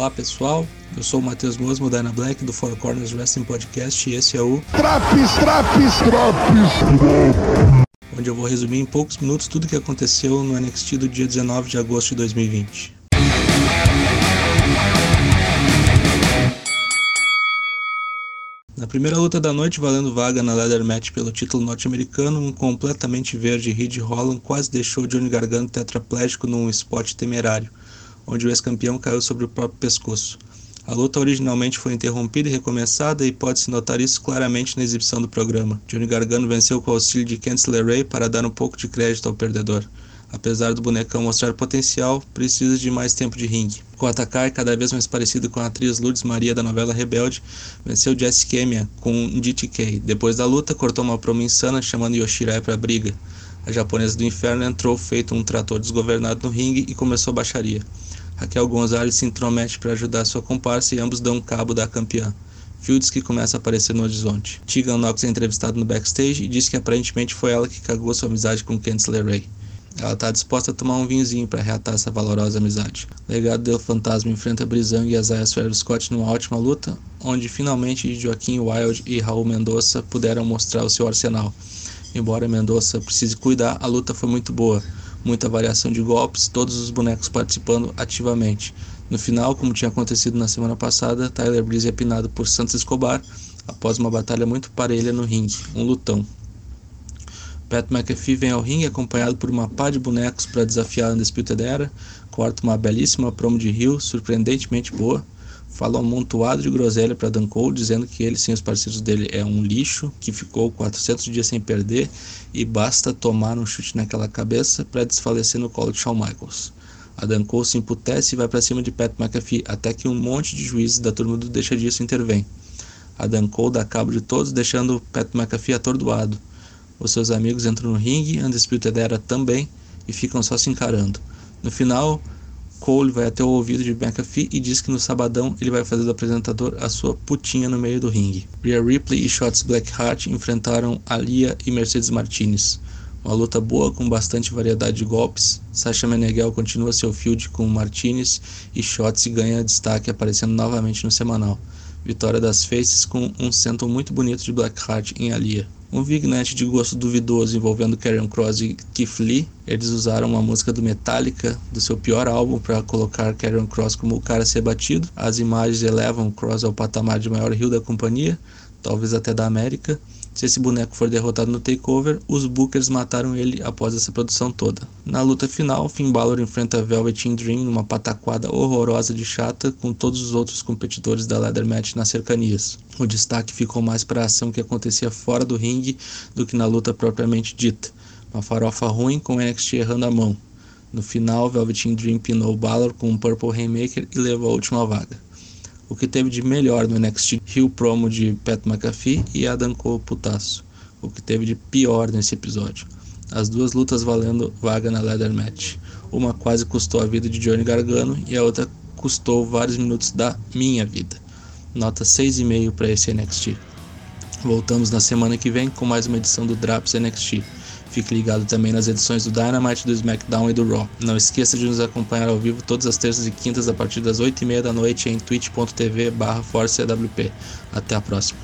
Olá pessoal, eu sou o Matheus Mosmo da Ana Black do Four Corners Wrestling Podcast e esse é o Traps, traps, traps, onde eu vou resumir em poucos minutos tudo o que aconteceu no NXT do dia 19 de agosto de 2020. Na primeira luta da noite, valendo vaga na Leather Match pelo título norte-americano, um completamente verde Reed Holland quase deixou Johnny Gargano tetraplégico num spot temerário, onde o ex-campeão caiu sobre o próprio pescoço. A luta originalmente foi interrompida e recomeçada e pode-se notar isso claramente na exibição do programa. Johnny Gargano venceu com o auxílio de Kensler Ray para dar um pouco de crédito ao perdedor. Apesar do bonecão mostrar potencial, precisa de mais tempo de ringue. Com atacar cada vez mais parecido com a atriz Lourdes Maria da novela Rebelde, venceu Jesse Kemia com DTK. Depois da luta, cortou uma promo insana chamando Yoshirai para a briga. A japonesa do inferno entrou feito um trator desgovernado no ringue e começou a baixaria. Raquel Gonzalez se intromete para ajudar sua comparsa e ambos dão cabo da campeã. Fields que começa a aparecer no horizonte. Tegan Knox é entrevistado no backstage e diz que aparentemente foi ela que cagou sua amizade com Kensler Ray. Ela está disposta a tomar um vinhozinho para reatar essa valorosa amizade. Legado do Fantasma enfrenta Brizão e Isaiah Swerve Scott numa ótima luta, onde finalmente Joaquim Wild e Raul Mendonça puderam mostrar o seu arsenal. Embora Mendonça precise cuidar, a luta foi muito boa. Muita variação de golpes, todos os bonecos participando ativamente. No final, como tinha acontecido na semana passada, Tyler Breeze é pinado por Santos Escobar após uma batalha muito parelha no ringue, um lutão. Pat McAfee vem ao ringue acompanhado por uma pá de bonecos para desafiar a Undisputed Era, corta uma belíssima promo de Rio, surpreendentemente boa, fala um amontoado de groselha para Dan Cole, dizendo que ele sem os parceiros dele é um lixo, que ficou 400 dias sem perder e basta tomar um chute naquela cabeça para desfalecer no colo de Shawn Michaels. A Dan Cole se emputece e vai para cima de Pat McAfee, até que um monte de juízes da turma do Deixa Disso intervém. A Dan Cole dá cabo de todos, deixando Pat McAfee atordoado. Os seus amigos entram no ringue, Undisputed Era também, e ficam só se encarando. No final, Cole vai até o ouvido de McAfee e diz que no sabadão ele vai fazer do apresentador a sua putinha no meio do ringue. Rhea Ripley e Shots Blackheart enfrentaram Alia e Mercedes Martinez. Uma luta boa com bastante variedade de golpes. Sasha Meneghel continua seu feud com Martinez e Shots ganha destaque aparecendo novamente no semanal. Vitória das Faces com um centro muito bonito de Blackheart em Alia. Um vignette de gosto duvidoso envolvendo Karen Cross e Keith Lee. Eles usaram uma música do Metallica, do seu pior álbum, para colocar Karen Cross como o cara a ser batido. As imagens elevam Cross ao patamar de maior rio da companhia, talvez até da América. Se esse boneco for derrotado no takeover, os Bookers mataram ele após essa produção toda. Na luta final, Finn Balor enfrenta Velveteen Dream numa pataquada horrorosa de chata com todos os outros competidores da Leather Match nas cercanias. O destaque ficou mais para a ação que acontecia fora do ringue do que na luta propriamente dita. Uma farofa ruim com NXT errando a mão. No final, Velveteen Dream pinou Balor com um Purple Rainmaker e levou a última vaga o que teve de melhor no NXT Rio promo de Pat McAfee e Adam Cole putaço, o que teve de pior nesse episódio. As duas lutas valendo vaga na Leather Match. Uma quase custou a vida de Johnny Gargano e a outra custou vários minutos da minha vida. Nota 6,5 para esse NXT. Voltamos na semana que vem com mais uma edição do Draps NXT. Fique ligado também nas edições do Dynamite, do SmackDown e do Raw. Não esqueça de nos acompanhar ao vivo todas as terças e quintas a partir das 8h30 da noite em twitch.tv barra Até a próxima.